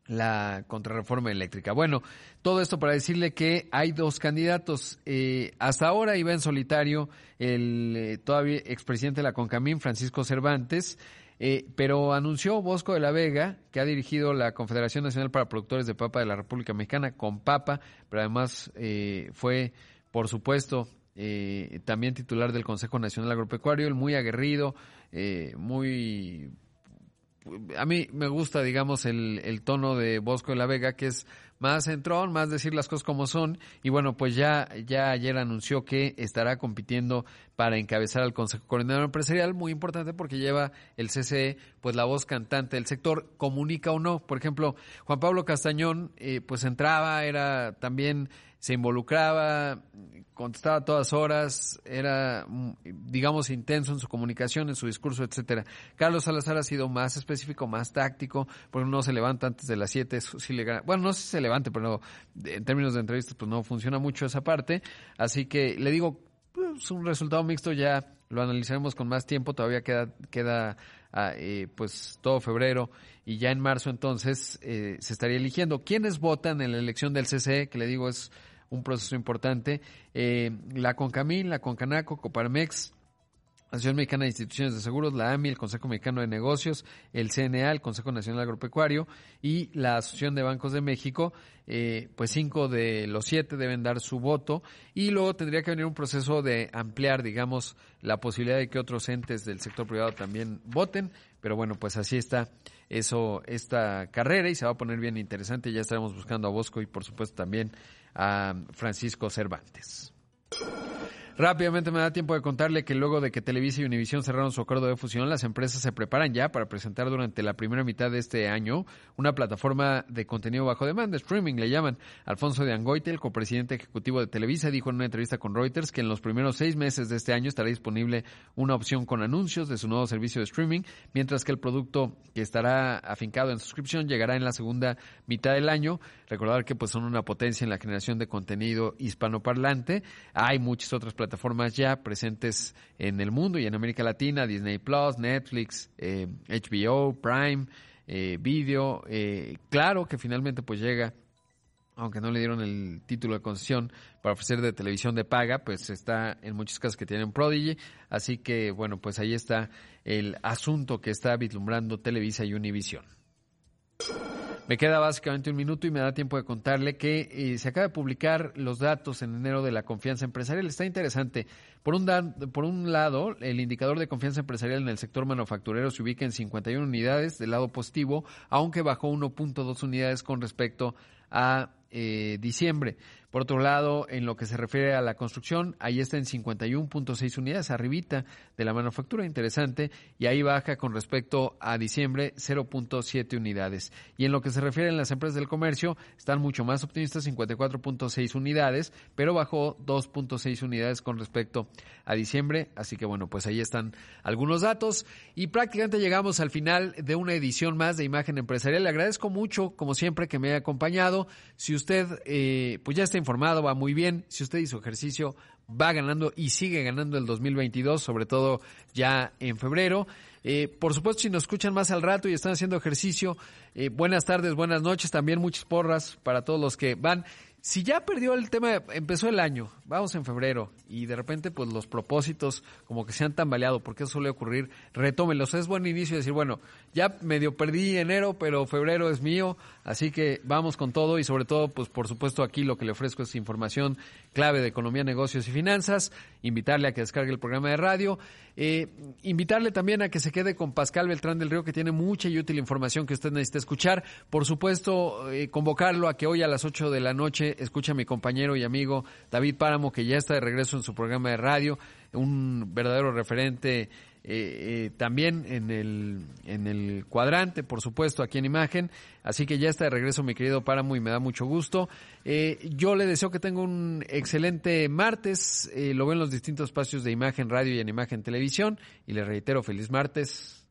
la contrarreforma eléctrica. Bueno, todo esto para decirle que hay dos candidatos. Eh, hasta ahora iba en solitario el eh, todavía expresidente de la CONCAMIN, Francisco Cervantes, eh, pero anunció Bosco de la Vega, que ha dirigido la Confederación Nacional para Productores de Papa de la República Mexicana, con Papa, pero además fue, por supuesto, también titular del Consejo Nacional Agropecuario, el muy aguerrido, muy a mí me gusta, digamos, el, el, tono de Bosco de la Vega, que es más centrón, más decir las cosas como son. Y bueno, pues ya, ya ayer anunció que estará compitiendo para encabezar al Consejo Coordinador Empresarial, muy importante porque lleva el CCE, pues la voz cantante del sector, comunica o no. Por ejemplo, Juan Pablo Castañón, eh, pues entraba, era también se involucraba, contestaba a todas horas, era, digamos, intenso en su comunicación, en su discurso, etcétera. Carlos Salazar ha sido más específico, más táctico, porque no se levanta antes de las 7, sí le bueno, no sé si se levante, pero en términos de entrevistas, pues no funciona mucho esa parte. Así que le digo, pues un resultado mixto ya lo analizaremos con más tiempo, todavía queda, queda ah, eh, pues todo febrero y ya en marzo entonces eh, se estaría eligiendo. ¿Quiénes votan en la elección del CCE? Que le digo es un proceso importante. Eh, la CONCAMIN, la CONCANACO, Coparmex, Asociación Mexicana de Instituciones de Seguros, la AMI, el Consejo Mexicano de Negocios, el CNA, el Consejo Nacional Agropecuario y la Asociación de Bancos de México, eh, pues cinco de los siete deben dar su voto. Y luego tendría que venir un proceso de ampliar, digamos, la posibilidad de que otros entes del sector privado también voten, pero bueno, pues así está eso, esta carrera y se va a poner bien interesante, ya estaremos buscando a Bosco y por supuesto también a Francisco Cervantes. Rápidamente me da tiempo de contarle que luego de que Televisa y Univisión cerraron su acuerdo de fusión, las empresas se preparan ya para presentar durante la primera mitad de este año una plataforma de contenido bajo demanda, streaming le llaman. Alfonso de Angoite, el copresidente ejecutivo de Televisa, dijo en una entrevista con Reuters que en los primeros seis meses de este año estará disponible una opción con anuncios de su nuevo servicio de streaming, mientras que el producto que estará afincado en suscripción llegará en la segunda mitad del año. Recordar que pues son una potencia en la generación de contenido hispanoparlante. Hay muchas otras plataformas plataformas ya presentes en el mundo y en América Latina, Disney Plus, Netflix, HBO, eh, Prime, eh, Video. Eh, claro que finalmente pues llega, aunque no le dieron el título de concesión para ofrecer de televisión de paga, pues está en muchos casos que tienen Prodigy. Así que bueno, pues ahí está el asunto que está vislumbrando Televisa y Univision. Me queda básicamente un minuto y me da tiempo de contarle que eh, se acaba de publicar los datos en enero de la confianza empresarial. Está interesante. Por un, por un lado, el indicador de confianza empresarial en el sector manufacturero se ubica en 51 unidades del lado positivo, aunque bajó 1.2 unidades con respecto a eh, diciembre. Por otro lado, en lo que se refiere a la construcción, ahí está en 51.6 unidades, arribita de la manufactura, interesante, y ahí baja con respecto a diciembre 0.7 unidades. Y en lo que se refiere a las empresas del comercio, están mucho más optimistas, 54.6 unidades, pero bajó 2.6 unidades con respecto a diciembre. Así que bueno, pues ahí están algunos datos y prácticamente llegamos al final de una edición más de Imagen Empresarial. Le agradezco mucho, como siempre, que me haya acompañado. Si usted eh, pues ya está informado, va muy bien. Si usted hizo ejercicio, va ganando y sigue ganando el 2022, sobre todo ya en febrero. Eh, por supuesto, si nos escuchan más al rato y están haciendo ejercicio, eh, buenas tardes, buenas noches, también muchas porras para todos los que van. Si ya perdió el tema, empezó el año, vamos en febrero, y de repente pues los propósitos como que se han tambaleado, porque eso suele ocurrir, retómenlos. Es buen inicio decir, bueno, ya medio perdí enero, pero febrero es mío, así que vamos con todo y sobre todo, pues por supuesto aquí lo que le ofrezco es información clave de economía, negocios y finanzas, invitarle a que descargue el programa de radio, eh, invitarle también a que se quede con Pascal Beltrán del Río, que tiene mucha y útil información que usted necesita escuchar, por supuesto, eh, convocarlo a que hoy a las 8 de la noche Escucha a mi compañero y amigo David Páramo, que ya está de regreso en su programa de radio, un verdadero referente eh, eh, también en el, en el cuadrante, por supuesto, aquí en imagen. Así que ya está de regreso mi querido Páramo y me da mucho gusto. Eh, yo le deseo que tenga un excelente martes. lo veo en los distintos espacios de imagen radio y en imagen televisión. Y le reitero, feliz martes.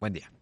Buen día.